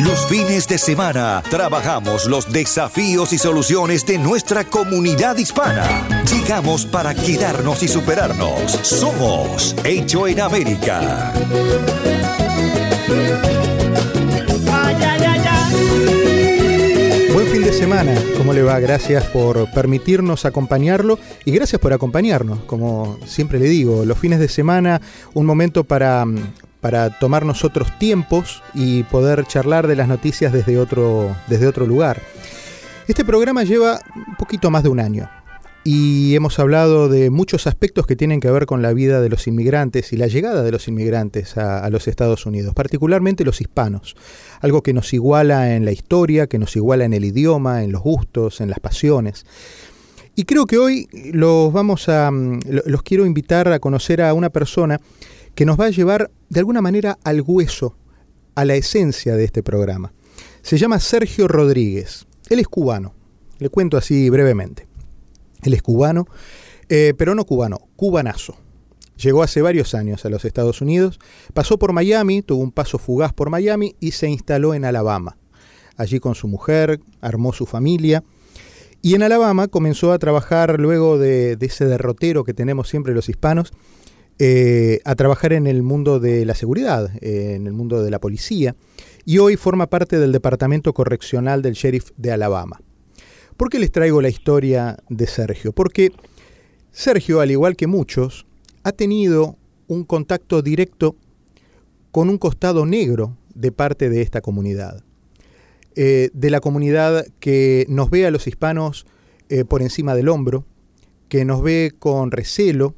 Los fines de semana trabajamos los desafíos y soluciones de nuestra comunidad hispana. Llegamos para quedarnos y superarnos. Somos Hecho en América. Buen fin de semana, ¿cómo le va? Gracias por permitirnos acompañarlo y gracias por acompañarnos, como siempre le digo, los fines de semana, un momento para, para tomarnos otros tiempos y poder charlar de las noticias desde otro, desde otro lugar. Este programa lleva un poquito más de un año y hemos hablado de muchos aspectos que tienen que ver con la vida de los inmigrantes y la llegada de los inmigrantes a, a, los Estados Unidos, particularmente los hispanos, algo que nos iguala en la historia, que nos iguala en el idioma, en los gustos, en las pasiones. Y creo que hoy los vamos a los quiero invitar a conocer a una persona que nos va a llevar de alguna manera al hueso, a la esencia de este programa. Se llama Sergio Rodríguez. Él es cubano. Le cuento así brevemente. Él es cubano, eh, pero no cubano, cubanazo. Llegó hace varios años a los Estados Unidos, pasó por Miami, tuvo un paso fugaz por Miami y se instaló en Alabama. Allí con su mujer, armó su familia y en Alabama comenzó a trabajar luego de, de ese derrotero que tenemos siempre los hispanos, eh, a trabajar en el mundo de la seguridad, en el mundo de la policía, y hoy forma parte del Departamento Correccional del Sheriff de Alabama. ¿Por qué les traigo la historia de Sergio? Porque Sergio, al igual que muchos, ha tenido un contacto directo con un costado negro de parte de esta comunidad. Eh, de la comunidad que nos ve a los hispanos eh, por encima del hombro, que nos ve con recelo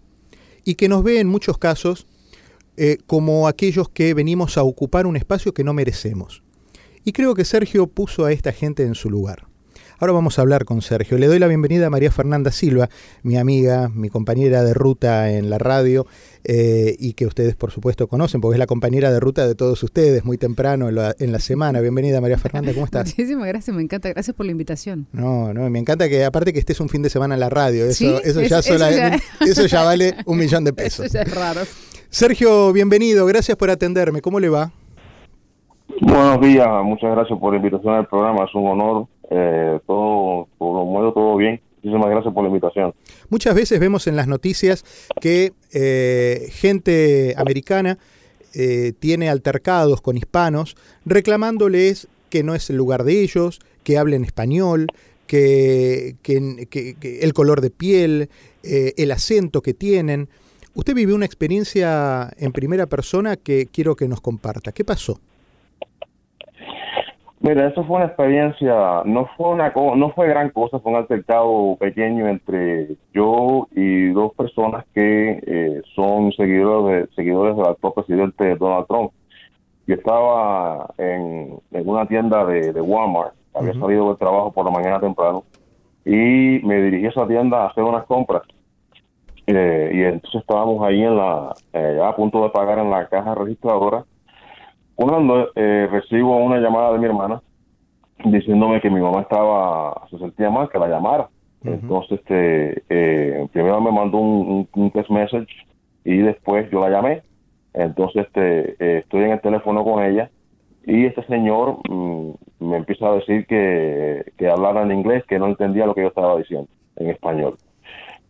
y que nos ve en muchos casos eh, como aquellos que venimos a ocupar un espacio que no merecemos. Y creo que Sergio puso a esta gente en su lugar. Ahora vamos a hablar con Sergio. Le doy la bienvenida a María Fernanda Silva, mi amiga, mi compañera de ruta en la radio eh, y que ustedes por supuesto conocen porque es la compañera de ruta de todos ustedes muy temprano en la, en la semana. Bienvenida María Fernanda, ¿cómo estás? Muchísimas gracias, me encanta. Gracias por la invitación. No, no, me encanta que aparte que estés un fin de semana en la radio. Eso, ¿Sí? eso, ya, es, sola, eso, ya... eso ya vale un millón de pesos. Eso ya es raro. Sergio, bienvenido. Gracias por atenderme. ¿Cómo le va? Buenos días, muchas gracias por la invitación al programa, es un honor, eh, todo, por lo todo bien, muchísimas gracias por la invitación. Muchas veces vemos en las noticias que eh, gente americana eh, tiene altercados con hispanos reclamándoles que no es el lugar de ellos, que hablen español, que, que, que, que el color de piel, eh, el acento que tienen. Usted vivió una experiencia en primera persona que quiero que nos comparta. ¿Qué pasó? Mira, eso fue una experiencia, no fue una no fue gran cosa, fue un altercado pequeño entre yo y dos personas que eh, son seguidores de, seguidores del actual presidente Donald Trump. Yo estaba en, en una tienda de, de Walmart, había uh -huh. salido del trabajo por la mañana temprano y me dirigí a esa tienda a hacer unas compras. Eh, y entonces estábamos ahí en la, eh, a punto de pagar en la caja registradora cuando eh, recibo una llamada de mi hermana diciéndome que mi mamá estaba, se sentía mal, que la llamara. Uh -huh. Entonces, este, eh, primero me mandó un, un, un, text message y después yo la llamé. Entonces, este, eh, estoy en el teléfono con ella y este señor mmm, me empieza a decir que, que hablara en inglés, que no entendía lo que yo estaba diciendo en español.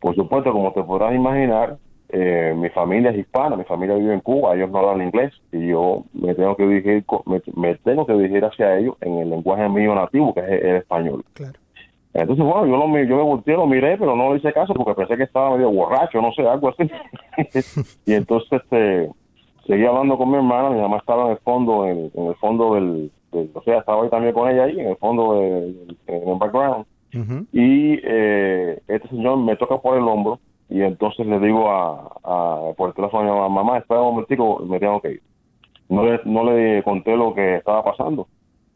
Por supuesto, como te podrás imaginar, eh, mi familia es hispana, mi familia vive en Cuba, ellos no hablan inglés y yo me tengo que dirigir me, me tengo que dirigir hacia ellos en el lenguaje mío nativo, que es el, el español. Claro. Entonces, bueno, yo, lo, yo me volteé, lo miré, pero no le hice caso porque pensé que estaba medio borracho, no sé, algo así. y entonces este, seguí hablando con mi hermana, mi mamá estaba en el fondo, en, en el fondo del, del, o sea, estaba ahí también con ella ahí, en el fondo, de, en el background. Uh -huh. Y eh, este señor me toca por el hombro y entonces le digo a, a por el teléfono a mamá, espera un momentico, me tengo que ir. No le, no le conté lo que estaba pasando.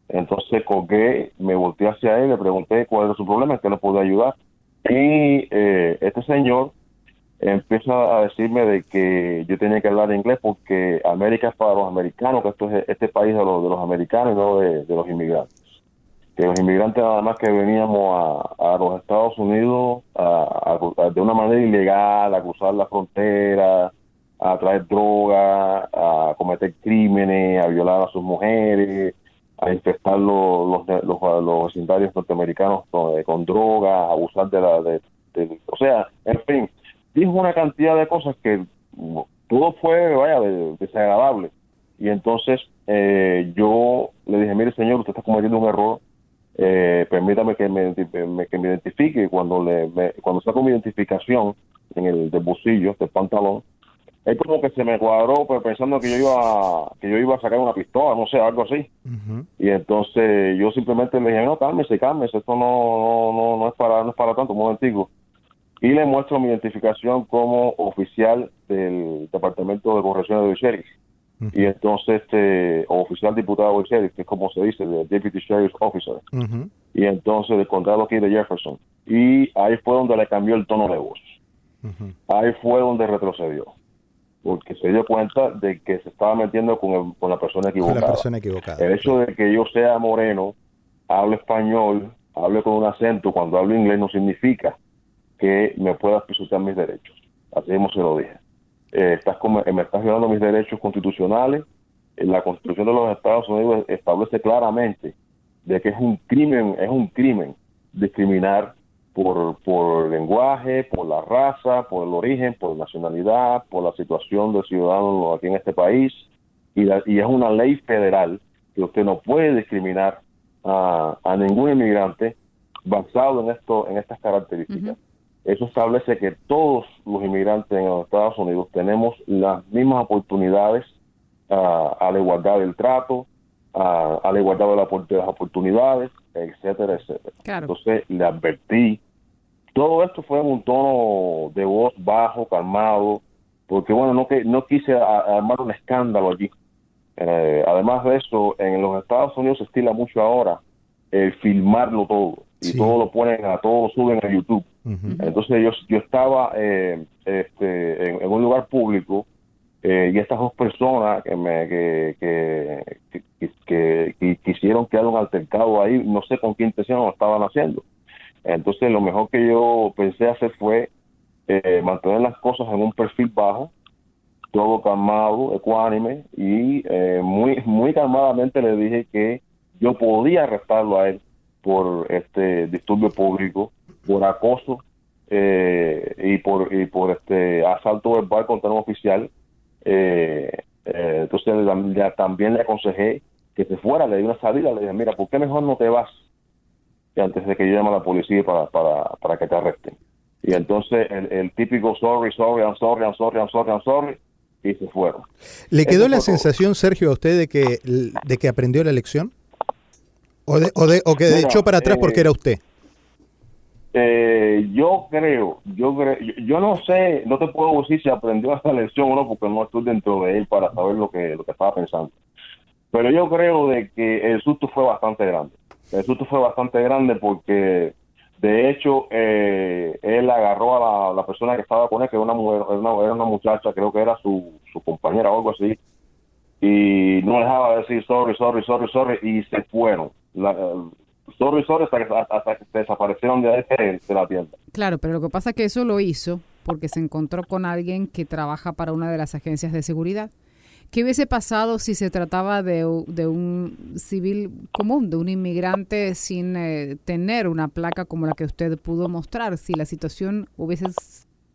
Entonces colgué, me volteé hacia él, le pregunté cuál era su problema, que le podía ayudar. Y eh, este señor empieza a decirme de que yo tenía que hablar inglés porque América es para los americanos, que esto es este país de los, de los americanos y no de, de los inmigrantes. Que los inmigrantes nada más que veníamos a, a los Estados Unidos a, de una manera ilegal, a cruzar la frontera, a traer droga, a cometer crímenes, a violar a sus mujeres, a infestar los, los, los, los vecindarios norteamericanos con, eh, con droga, a abusar de la... De, o sea, en fin, dijo una cantidad de cosas que todo fue, vaya, de- desagradable. Y entonces eh, yo le dije, mire señor, usted está cometiendo un error, eh, permítame que me, me- que me identifique. Cuando le me- cuando saco mi identificación en el del bolsillo del pantalón, es como que se me cuadró pues, pensando que yo iba que yo iba a sacar una pistola, no sé, algo así. Y entonces yo simplemente le dije, no, cálmese, cálmese, esto no, no, no, no es para no es para tanto, un momentico. Y le muestro mi identificación como oficial del Departamento de Correcciones de Sheriff. Y entonces, este, oficial diputado de Sheriff, que es como se dice, de Deputy Sheriff Officer. Ujú. Y entonces del condado aquí de Jefferson. Y ahí fue donde le cambió el tono de voz. Ahí fue donde retrocedió. Porque se dio cuenta de que se estaba metiendo con, el- con la persona equivocada. la persona equivocada. El hecho de que yo sea moreno, hable español, hable con un acento, cuando hablo inglés no significa que me puedas pisotear mis derechos. Así mismo se lo dije. Eh, estás como- me estás violando mis derechos constitucionales. Eh, La Constitución de los Estados Unidos establece claramente de que es un crimen, es un crimen discriminar por, por lenguaje, por la raza, por el origen, por nacionalidad, por la situación del ciudadano aquí en este país. Y, la- y es una ley federal que usted no puede discriminar a, a ningún inmigrante basado en esto en estas características. Eso establece que todos los inmigrantes en los Estados Unidos tenemos las mismas oportunidades ah, a la igualdad del trato, a, a la igualdad de, la opor- de las oportunidades, etcétera, etcétera. Claro. Entonces le advertí. Todo esto fue en un tono de voz bajo, calmado, porque bueno, no, que, no quise a- armar un escándalo allí. Eh, además de eso, en los Estados Unidos se estila mucho ahora el filmarlo todo y Sí. todo lo ponen a todo lo suben a YouTube. Entonces yo, yo estaba eh, este, en, en un lugar público eh, y estas dos personas que me que, que, que, que- que quisieron crear un altercado ahí, no sé con qué intención lo estaban haciendo. Entonces lo mejor que yo pensé hacer fue eh, mantener las cosas en un perfil bajo, todo calmado, ecuánime y eh, muy muy calmadamente le dije que yo podía arrestarlo a él por este disturbio público, por acoso eh, y por y por este asalto verbal contra un oficial. Eh, eh, entonces también le aconsejé que se fuera, le di una salida, le dije, mira, ¿por qué mejor no te vas? Y antes de que yo llame a la policía para, para, para que te arresten. Y entonces el, el típico sorry, sorry, I'm sorry, I'm sorry, I'm sorry, I'm sorry, y se fueron. ¿Le quedó Eso la todo. sensación, Sergio, a usted de que, de que aprendió la lección? ¿O, de, o, de- o que Mira, echó para atrás eh, porque era usted? Eh, yo creo, yo creo, yo, no sé, no te puedo decir si aprendió esa lección o no, porque no estoy dentro de él para saber lo que, lo que estaba pensando. Pero yo creo de que el susto fue bastante grande. El susto fue bastante grande porque, de hecho, eh, él agarró a la, la persona que estaba con él, que era una mujer, era una, era una muchacha, creo que era su, su compañera o algo así, y no dejaba de decir sorry, sorry, sorry, sorry, y se fueron. La, sorry, sorry, hasta que, hasta desaparecieron de, la tienda. Claro, pero lo que pasa es que eso lo hizo porque se encontró con alguien que trabaja para una de las agencias de seguridad. ¿Qué hubiese pasado si se trataba de, un civil común, de un inmigrante sin eh, tener una placa como la que usted pudo mostrar? Si la situación hubiese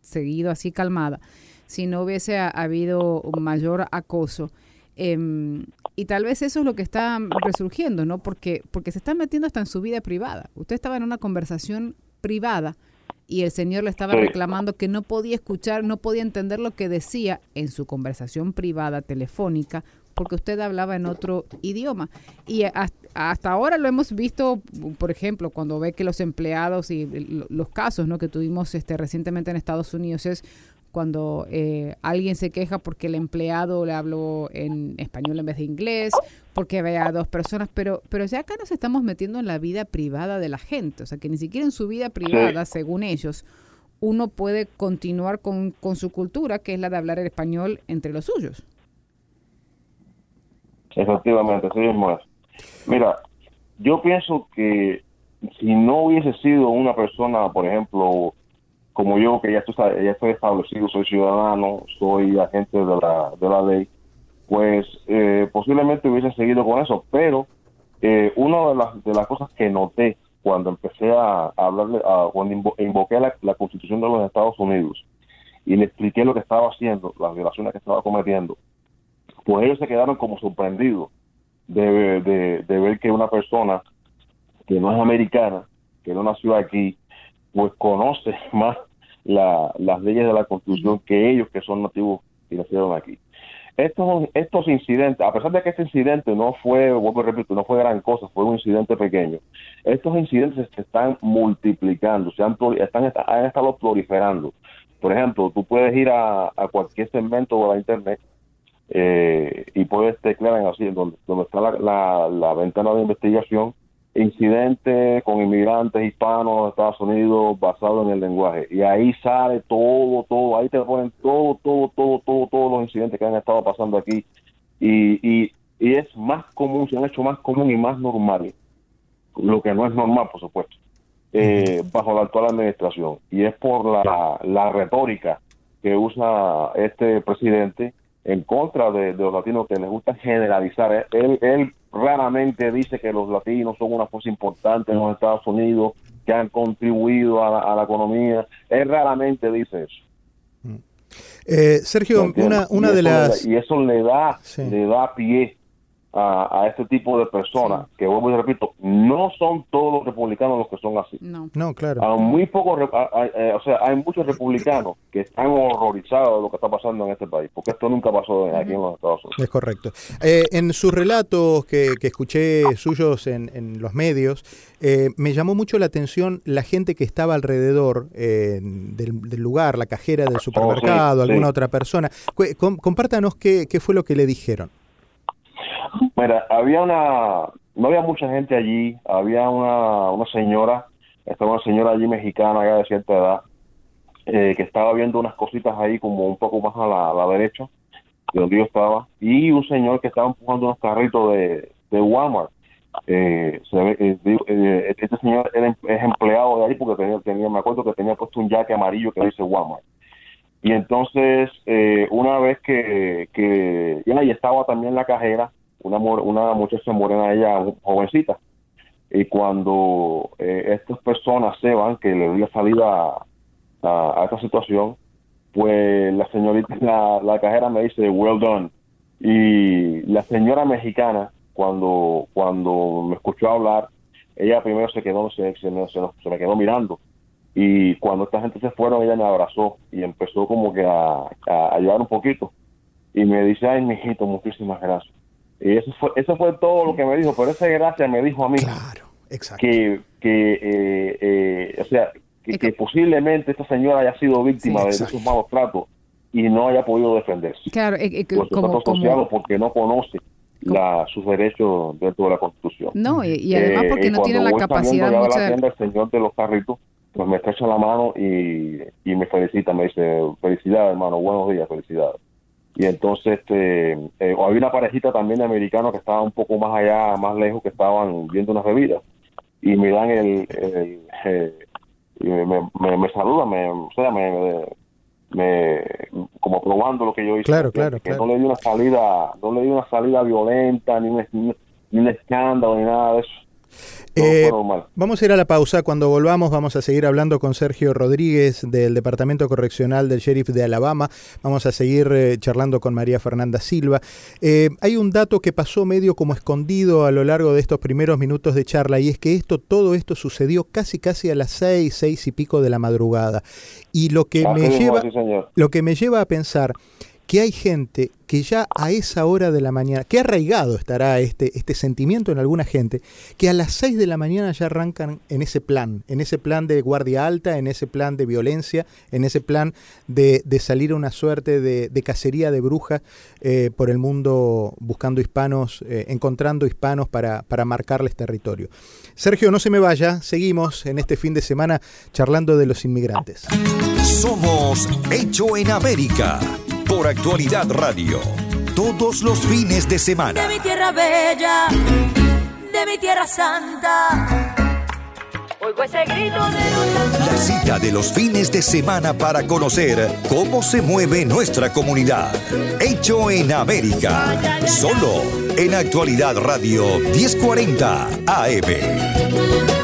seguido así calmada, si no hubiese ha- habido mayor acoso. em, y tal vez eso es lo que está resurgiendo, ¿no? Porque, porque se está metiendo hasta en su vida privada. Usted estaba en una conversación privada y el señor le estaba reclamando que no podía escuchar, no podía entender lo que decía en su conversación privada telefónica porque usted hablaba en otro idioma. Y hasta ahora lo hemos visto, por ejemplo, cuando ve que los empleados y los casos ¿no? que tuvimos este, recientemente en Estados Unidos es cuando eh, alguien se queja porque el empleado le habló en español en vez de inglés, porque ve a dos personas, pero, pero ya acá nos estamos metiendo en la vida privada de la gente, o sea que ni siquiera en su vida privada, según ellos, uno puede continuar con, con su cultura, que es la de hablar el español entre los suyos. Efectivamente, así mismo es. Mira, yo pienso que si no hubiese sido una persona, por ejemplo, como yo, que ya, ya estoy establecido, soy ciudadano, soy agente de la, de la ley, pues eh, posiblemente hubiese seguido con eso. Pero eh, una de las, de las cosas que noté cuando empecé a, hablarle, a, cuando invoqué la, la Constitución de los Estados Unidos y le expliqué lo que estaba haciendo, las violaciones que estaba cometiendo, pues ellos se quedaron como sorprendidos de, de, ver que una persona que no es americana, que no nació aquí, pues conoce más la, las leyes de la Constitución que ellos que son nativos y nacieron aquí. Estos, estos incidentes, a pesar de que este incidente no fue, vuelvo a repito, no fue gran cosa, fue un incidente pequeño, estos incidentes se están multiplicando, se han, están, han estado proliferando. Por ejemplo, tú puedes ir a, a cualquier segmento de la Internet eh, y puedes teclear así, donde, donde está la, la, ventana de investigación, incidente con inmigrantes hispanos de Estados Unidos basado en el lenguaje. Y ahí sale todo, todo, ahí te ponen todo, todo, todo, todo, todos los incidentes que han estado pasando aquí. Y, y, y es más común, se han hecho más común y más normal, lo que no es normal, por supuesto, eh, bajo la actual administración. Y es por la, la retórica que usa este presidente en contra de, los latinos que les gusta generalizar. Él, él raramente dice que los latinos son una fuerza importante en los Estados Unidos, que han contribuido a la, economía. Él raramente dice eso. Mm. Eh, Sergio, una, una de las... y eso le da, le da pie a, este tipo de personas, que vuelvo y repito, no son todos los republicanos los que son así. No, no claro. Hay muy pocos, eh, o sea, hay muchos republicanos que están horrorizados de lo que está pasando en este país, porque esto nunca pasó aquí en los Estados Unidos. Es correcto. Eh, en sus relatos que, escuché suyos en, los medios, eh, me llamó mucho la atención la gente que estaba alrededor del, lugar, la cajera del oh, supermercado, alguna otra persona. compártanos qué, qué fue lo que le dijeron. Mira, había una, no había mucha gente allí, había una, una señora, estaba una señora allí mexicana ya de cierta edad, eh, que estaba viendo unas cositas ahí como un poco más a la, derecha de donde yo estaba, y un señor que estaba empujando unos carritos de, de Walmart. Eh, se eh, eh, este señor era, em, es empleado de ahí porque tenía, tenía, me acuerdo que tenía puesto un jaque amarillo que dice Walmart. Y entonces, una vez que, que ahí estaba también la cajera, una, una muchacha morena, ella jovencita. Y cuando eh, estas personas se van, que le dio salida a, esta situación, pues la señorita, la, la cajera me dice, well done. Y la señora mexicana, cuando, cuando me escuchó hablar, ella primero se quedó, se, se, se, me quedó mirando. Y cuando esta gente se fueron, ella me abrazó y empezó como que a, a ayudar un poquito. Y me dice, ay, mijito, muchísimas gracias. Y eso fue, eso fue todo lo que me dijo, pero esa gracia me dijo a mí que, que eh, eh, o sea, que, posiblemente esta señora haya sido víctima de esos malos tratos y no haya podido defenderse. Claro, eh, pues como, porque no conoce la, sus derechos dentro de la Constitución. No, y, además porque no tiene la capacidad mucha... el señor de los carritos, pues me estrecha la mano y, y me felicita, me dice, felicidades hermano, buenos días, felicidades y entonces este eh, había una parejita también de americanos que estaban un poco más allá, más lejos, que estaban viendo unas bebidas y me dan el, eh, y me, me, me, saludan, me, o sea, me, me, como probando lo que yo hice. Claro, claro, que no le di una salida, no le di una salida violenta, ni ni un escándalo, ni nada de eso. Eh, vamos a ir a la pausa. Cuando volvamos vamos a seguir hablando con Sergio Rodríguez del Departamento Correccional del Sheriff de Alabama. Vamos a seguir eh, charlando con María Fernanda Silva. Eh, hay un dato que pasó medio como escondido a lo largo de estos primeros minutos de charla y es que esto, todo esto sucedió casi casi a las seis, seis y pico de la madrugada. Y lo que me lleva, lo que me lleva a pensar que hay gente que ya a esa hora de la mañana, que arraigado estará este, este sentimiento en alguna gente, que a las 6 de la mañana ya arrancan en ese plan, en ese plan de guardia alta, en ese plan de violencia, en ese plan de, salir a una suerte de, cacería de brujas eh, por el mundo buscando hispanos, eh, encontrando hispanos para, para marcarles territorio. Sergio, no se me vaya, seguimos en este fin de semana charlando de los inmigrantes. Somos Hecho en América por Actualidad Radio. Todos los fines de semana. De mi tierra bella, de mi tierra santa. Oigo ese grito de La cita de los fines de semana para conocer cómo se mueve nuestra comunidad. Hecho en América. Solo en Actualidad Radio 1040 AM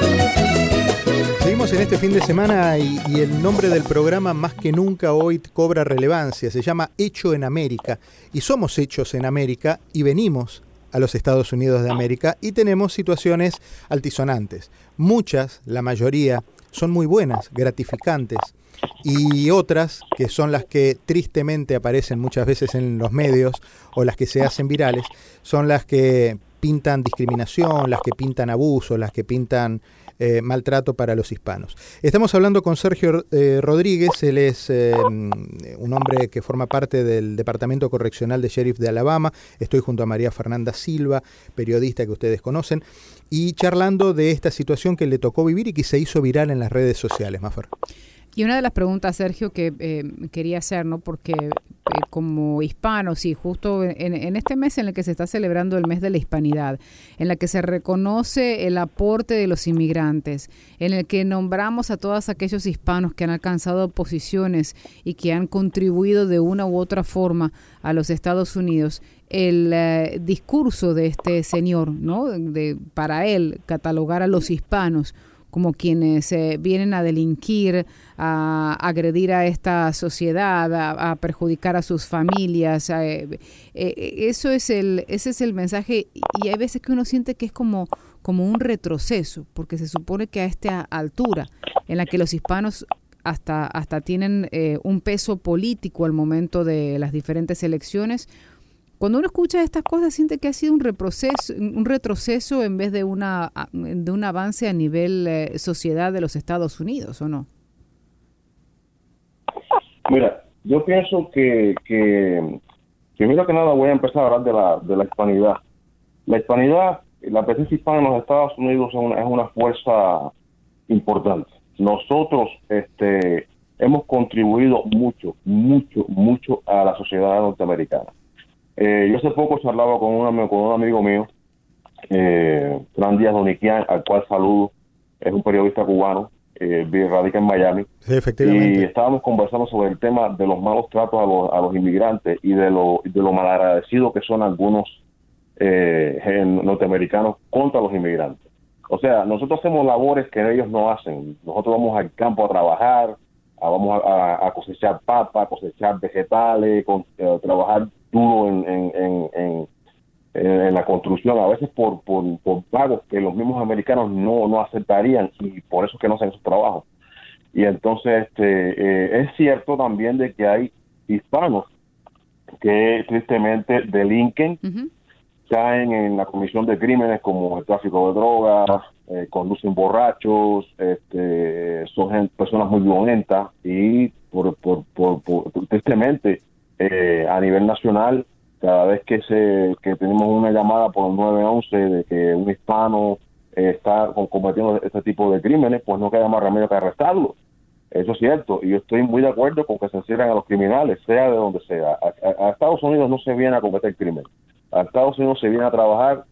en este fin de semana y, el nombre del programa más que nunca hoy cobra relevancia. Se llama Hecho en América. Y somos hechos en América y venimos a los Estados Unidos de América y tenemos situaciones altisonantes. Muchas, la mayoría, son muy buenas, gratificantes. Y otras, que son las que tristemente aparecen muchas veces en los medios o las que se hacen virales, son las que pintan discriminación, las que pintan abuso, las que pintan eh, maltrato para los hispanos. Estamos hablando con Sergio eh, Rodríguez, él es eh, un hombre que forma parte del Departamento Correccional de Sheriff de Alabama. Estoy junto a María Fernanda Silva, periodista que ustedes conocen, y charlando de esta situación que le tocó vivir y que se hizo viral en las redes sociales, Mafer. Y una de las preguntas, Sergio, que eh, quería hacer, ¿no? Porque eh, como hispanos, y justo en, este mes en el que se está celebrando el mes de la hispanidad, en la que se reconoce el aporte de los inmigrantes, en el que nombramos a todos aquellos hispanos que han alcanzado posiciones y que han contribuido de una u otra forma a los Estados Unidos, el eh, discurso de este señor, ¿no? De, para él, catalogar a los hispanos como quienes eh, vienen a delinquir, a agredir a esta sociedad, a, perjudicar a sus familias. Eh, eh, eso es el, ese es el mensaje y hay veces que uno siente que es como, como un retroceso, porque se supone que a esta altura en la que los hispanos hasta, hasta tienen un peso político al momento de las diferentes elecciones, cuando uno escucha estas cosas siente que ha sido un retroceso, un retroceso en vez de una de un avance a nivel eh, sociedad de los Estados Unidos, ¿o no? Mira, yo pienso que, que primero que nada voy a empezar a hablar de la, de la hispanidad. La hispanidad, la presencia hispana en los Estados Unidos es una, es una fuerza importante. Nosotros este, hemos contribuido mucho, mucho, mucho a la sociedad norteamericana eh, yo hace poco charlaba con un, con un amigo mío, eh, Fran Díaz Doniquian, al cual saludo, es un periodista cubano, eh, radica en Miami. efectivamente. Y estábamos conversando sobre el tema de los malos tratos a los, a los inmigrantes y de lo, de lo malagradecidos que son algunos eh, norteamericanos contra los inmigrantes. O sea, nosotros hacemos labores que ellos no hacen. Nosotros vamos al campo a trabajar, vamos a, cosechar papas, cosechar vegetales, con, eh, trabajar duro en, en, en, en, la construcción, a veces por, por, pagos que los mismos americanos no, no aceptarían y por eso que no hacen su trabajo. Y entonces este, eh, es cierto también de que hay hispanos que tristemente delinquen, caen en la comisión de crímenes como el tráfico de drogas, eh, conducen borrachos, este, son personas muy violentas y por, por, por, tristemente eh, a nivel nacional cada vez que se que tenemos una llamada por el 911 de que un hispano eh, está cometiendo este tipo de crímenes, pues no queda más remedio que arrestarlo. Eso es cierto, y yo estoy muy de acuerdo con que se encierren a los criminales, sea de donde sea. A, Estados Unidos no se viene a cometer crímenes. A Estados Unidos se viene a trabajar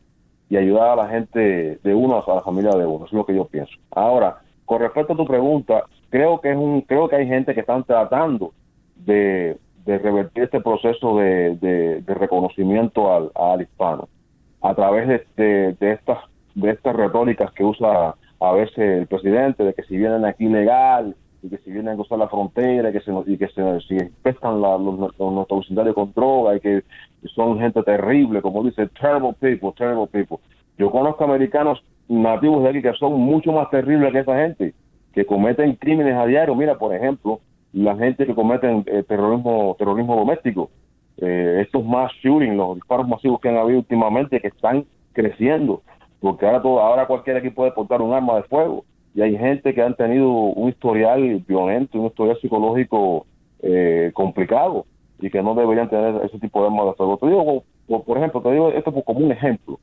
y ayudar a la gente de uno, a la familia de uno. Eso es lo que yo pienso. Ahora, con respecto a tu pregunta, creo que es un, creo que hay gente que están tratando de, revertir este proceso de, reconocimiento al, al, hispano a través de, de, estas de estas retóricas que usa a veces el presidente de que si vienen aquí legal y que si vienen a cruzar la frontera y que se, y que se si la, los, nuestros vecindarios con droga y que son gente terrible, como dice, terrible people, terrible people. Yo conozco americanos nativos de aquí que son mucho más terribles que esa gente, que cometen crímenes a diario. Mira, por ejemplo, la gente que cometen eh, terrorismo terrorismo doméstico. eh, estos mass shootings, los disparos masivos que han habido últimamente, que están creciendo, porque ahora, todo, ahora cualquier aquí puede portar un arma de fuego y hay gente que han tenido un historial violento, un historial psicológico eh, complicado y que no deberían tener ese tipo de armas de fuego. Te digo, por, ejemplo, te digo esto como un ejemplo,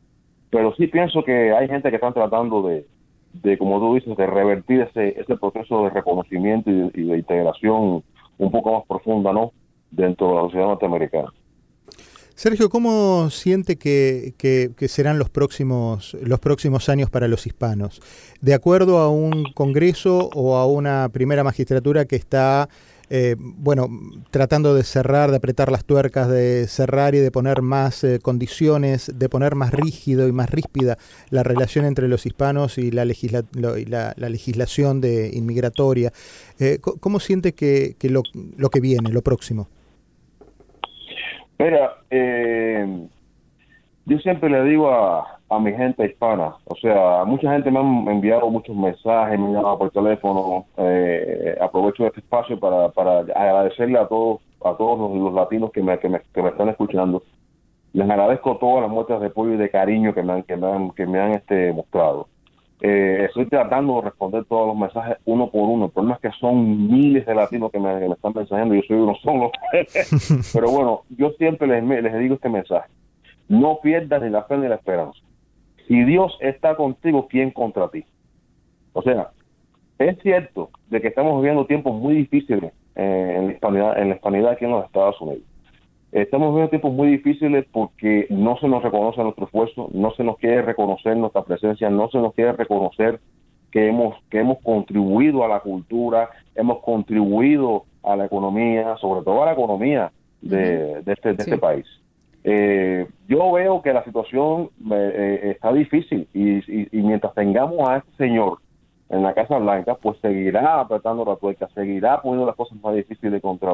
pero sí pienso que hay gente que están tratando de, de como tú dices, de revertir ese, ese proceso de reconocimiento y de, integración un poco más profunda, ¿no? Dentro de la sociedad norteamericana. Sergio, ¿cómo siente que, que, serán los próximos, los próximos años para los hispanos? ¿De acuerdo a un Congreso o a una primera magistratura que está eh, bueno, tratando de cerrar, de apretar las tuercas, de cerrar y de poner más eh, condiciones, de poner más rígido y más ríspida la relación entre los hispanos y la, la, legislación de inmigratoria. Eh, ¿Cómo siente que, lo, lo, que viene, lo próximo? Mira, yo siempre le digo a, a mi gente hispana. O sea, mucha gente me ha enviado muchos mensajes, me han llamado por teléfono. Eh, aprovecho este espacio para, para agradecerle a todos a todos los, latinos que me, que me, que, me, están escuchando. Les agradezco todas las muestras de apoyo y de cariño que me han, que me han, que me han este, mostrado. Eh, estoy tratando de responder todos los mensajes uno por uno. El problema es que son miles de latinos que me, están mensajeando. Yo soy uno solo. Pero bueno, yo siempre les, les digo este mensaje. No pierdas ni la fe ni la esperanza si Dios está contigo, ¿quién contra ti? O sea, es cierto de que estamos viviendo tiempos muy difíciles eh, en, la hispanidad, en la hispanidad aquí en los Estados Unidos. Estamos viviendo tiempos muy difíciles porque no se nos reconoce nuestro esfuerzo, no se nos quiere reconocer nuestra presencia, no se nos quiere reconocer que hemos, que hemos contribuido a la cultura, hemos contribuido a la economía, sobre todo a la economía de, este, de este país. Eh, yo veo que la situación eh, eh, está difícil y, mientras tengamos a este señor en la Casa Blanca, pues seguirá apretando la tuerca, seguirá poniendo las cosas más difíciles contra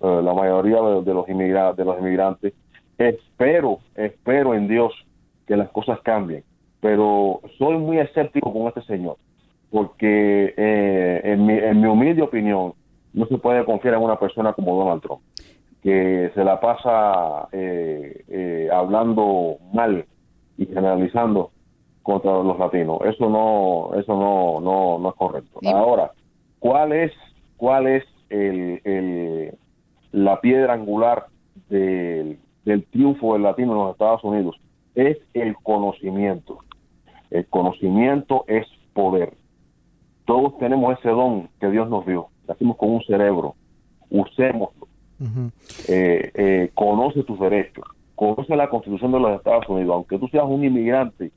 la mayoría de, los inmigrantes, de los inmigrantes. Espero, espero en Dios que las cosas cambien, pero soy muy escéptico con este señor, porque en, mi, en mi humilde opinión no se puede confiar en una persona como Donald Trump que se la pasa eh, eh, hablando mal y generalizando contra los latinos. Eso no, eso no, no, no es correcto. Ahora, ¿cuál es, cuál es el, la piedra angular del, del triunfo del latino en los Estados Unidos? Es el conocimiento. El conocimiento es poder. Todos tenemos ese don que Dios nos dio. Nacimos con un cerebro. Eh, eh, conoce tus derechos, conoce la constitución de los Estados Unidos, aunque tú seas un inmigrante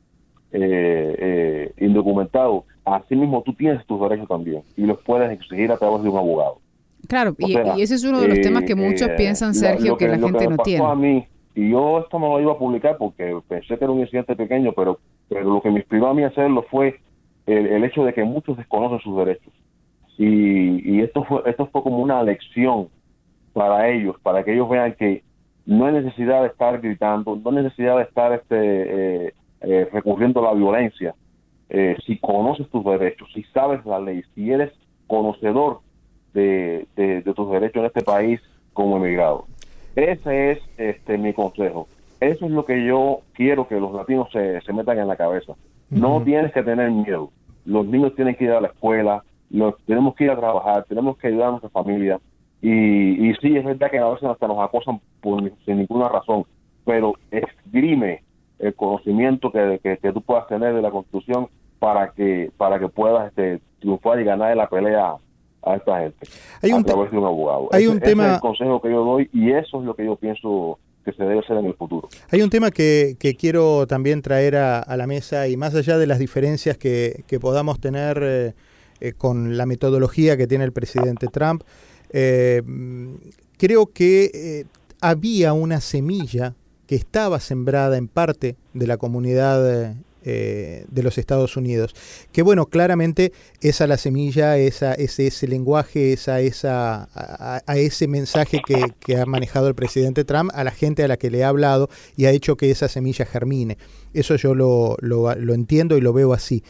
eh, indocumentado, así mismo tú tienes tus derechos también y los puedes exigir a través de un abogado. Claro, y, ese es uno de los temas que muchos piensan, Sergio, que, la gente no tiene. A mí, y yo esto no lo iba a publicar porque pensé que era un incidente pequeño, pero, pero lo que me inspiró a mí a hacerlo fue el, hecho de que muchos desconocen sus derechos. Y, y esto fue esto fue como una lección para ellos, para que ellos vean que no hay necesidad de estar gritando, no hay necesidad de estar este, eh, eh, recurriendo a la violencia. Eh, si conoces tus derechos, si sabes la ley, si eres conocedor de, tus derechos en este país como emigrado. Ese es este mi consejo. Eso es lo que yo quiero que los latinos se, se metan en la cabeza. No tienes que tener miedo. Los niños tienen que ir a la escuela, los, tenemos que ir a trabajar, tenemos que ayudar a nuestra familia. Y, y sí, es verdad que a veces hasta nos acosan por, sin ninguna razón, pero esgrime el conocimiento que, que, tú puedas tener de la Constitución para que para que puedas este, triunfar y ganar la pelea a esta gente hay un a través de un abogado. Hay un tema... es el consejo que yo doy y eso es lo que yo pienso que se debe hacer en el futuro. Hay un tema que, que quiero también traer a, a, la mesa y más allá de las diferencias que, que podamos tener eh, eh, con la metodología que tiene el presidente Trump, eh, creo que eh, había una semilla que estaba sembrada en parte de la comunidad eh, de los Estados Unidos. Que bueno, claramente esa la semilla, esa, ese, ese lenguaje, esa, esa, a, ese mensaje que, ha manejado el presidente Trump a la gente a la que le ha hablado y ha hecho que esa semilla germine. Eso yo lo, lo, lo entiendo y lo veo así.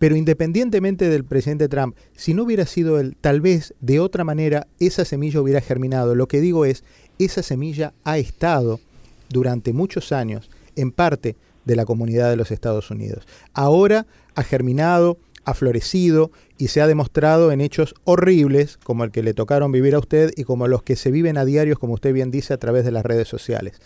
Pero independientemente del presidente Trump, si no hubiera sido él, tal vez de otra manera esa semilla hubiera germinado. Lo que digo es, esa semilla ha estado durante muchos años en parte de la comunidad de los Estados Unidos. Ahora ha germinado, ha florecido y se ha demostrado en hechos horribles como el que le tocaron vivir a usted y como los que se viven a diarios, como usted bien dice, a través de las redes sociales.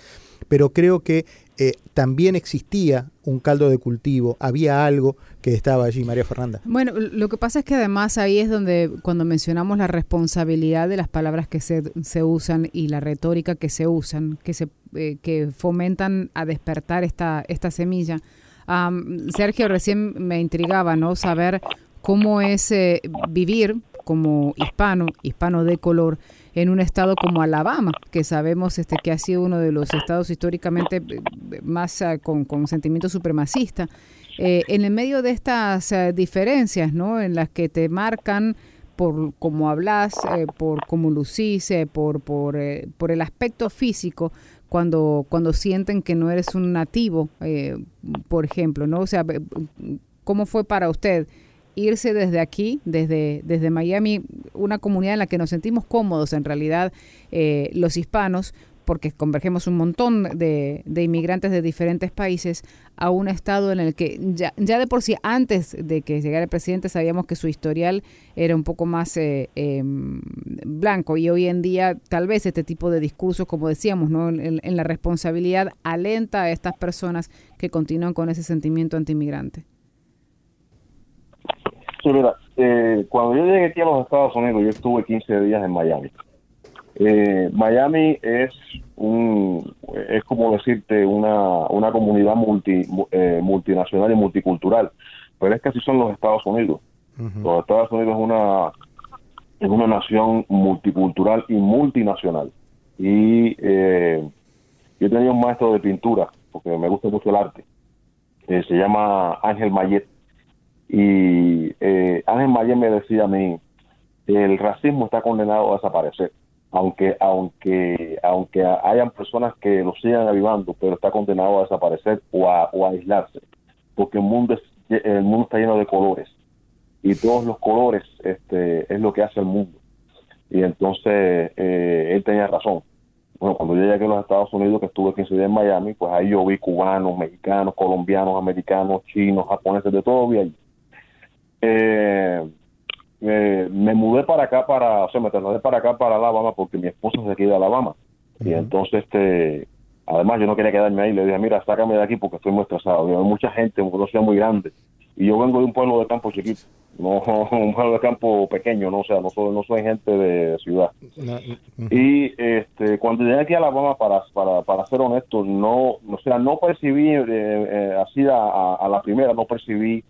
Pero creo que eh, también existía un caldo de cultivo, había algo que estaba allí, María Fernanda. Bueno, lo que pasa es que además ahí es donde cuando mencionamos la responsabilidad de las palabras que se, se usan y la retórica que se usan, que, se, eh, que fomentan a despertar esta, esta semilla, Sergio, recién me intrigaba, ¿no? Saber cómo es eh, vivir como hispano, hispano de color, en un estado como Alabama, que sabemos este, que ha sido uno de los estados históricamente eh, más uh, con, con, sentimiento supremacista. Eh, en el medio de estas diferencias, ¿no? En las que te marcan por cómo hablas, eh, por cómo lucís, por, por, por el aspecto físico, cuando, cuando sienten que no eres un nativo, eh, por ejemplo, ¿no? O sea, ¿cómo fue para usted irse desde aquí, desde, desde Miami, una comunidad en la que nos sentimos cómodos en realidad eh, los hispanos, porque convergemos un montón de, de, inmigrantes de diferentes países a un estado en el que ya, de por sí antes de que llegara el presidente sabíamos que su historial era un poco más eh, eh, blanco y hoy en día tal vez este tipo de discursos, como decíamos, ¿no? en, en la responsabilidad alenta a estas personas que continúan con ese sentimiento antiinmigrante. Sí, mira, eh, cuando yo llegué aquí a los Estados Unidos, yo estuve 15 días en Miami. Eh, Miami es un es como decirte una, una comunidad multi, eh, multinacional y multicultural, pero es que así son los Estados Unidos. Uh -huh. Los Estados Unidos es una es una nación multicultural y multinacional. Y eh, yo tenía un maestro de pintura, porque me gusta mucho el arte, se llama Ángel Mayet. Y eh, Ángel Mayet me decía a mí, el racismo está condenado a desaparecer aunque aunque aunque hayan personas que lo sigan avivando, pero está condenado a desaparecer o a, o aislarse, porque el mundo es, el mundo está lleno de colores y todos los colores este es lo que hace el mundo y entonces eh, él tenía razón. Bueno, cuando yo llegué a los Estados Unidos, que estuve 15 días en Miami, pues ahí yo vi cubanos, mexicanos, colombianos, americanos, chinos, japoneses, de todo vi. Eh, eh, me mudé para acá para, o sea, me trasladé para acá para Alabama porque mi esposa es de aquí de Alabama. Uh -huh. Y entonces, este, además yo no quería quedarme ahí, le dije, mira, sácame de aquí porque estoy muy estresado. Hay mucha gente, una ciudad muy grande. Y yo vengo de un pueblo de campo chiquito, no un pueblo de campo pequeño, no o sea, no soy, no soy gente de ciudad. Uh -huh. Y este, cuando llegué aquí a Alabama, para, para, para ser honesto, no, o sea, no percibí, eh, eh, así a, a la primera, no percibí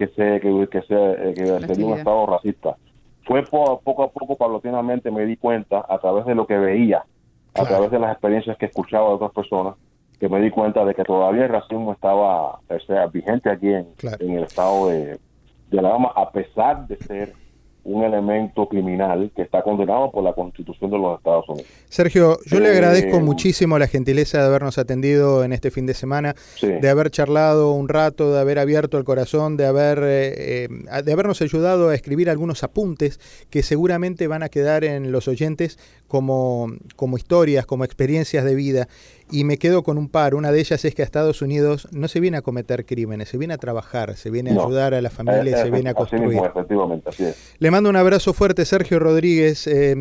que se que, que se que sería un estado racista. Fue poco, poco a poco paulatinamente me di cuenta a través de lo que veía a través de las experiencias que escuchaba de otras personas que me di cuenta de que todavía el racismo estaba o sea, vigente aquí en, claro. en el estado de, de Alabama a pesar de ser un elemento criminal que está condenado por la Constitución de los Estados Unidos. Sergio, yo eh, le agradezco muchísimo la gentileza de habernos atendido en este fin de semana, sí. de haber charlado un rato, de haber abierto el corazón, de haber eh, de habernos ayudado a escribir algunos apuntes que seguramente van a quedar en los oyentes como, como historias, como experiencias de vida. Y me quedo con un par. Una de ellas es que a Estados Unidos no se viene a cometer crímenes, se viene a trabajar, se viene a no. ayudar a la familia, eh, se viene a construir. Mismo, efectivamente, así es. Le mando un abrazo fuerte, Sergio Rodríguez, eh,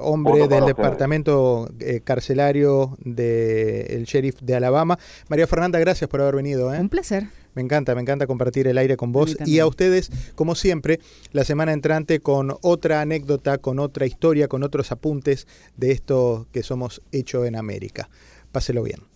hombre del departamento eh, carcelario del de sheriff de Alabama. María Fernanda, gracias por haber venido. Un placer. Me encanta, me encanta compartir el aire con vos y a ustedes, como siempre, la semana entrante con otra anécdota, con otra historia, con otros apuntes de esto que somos hecho en América. Páselo bien.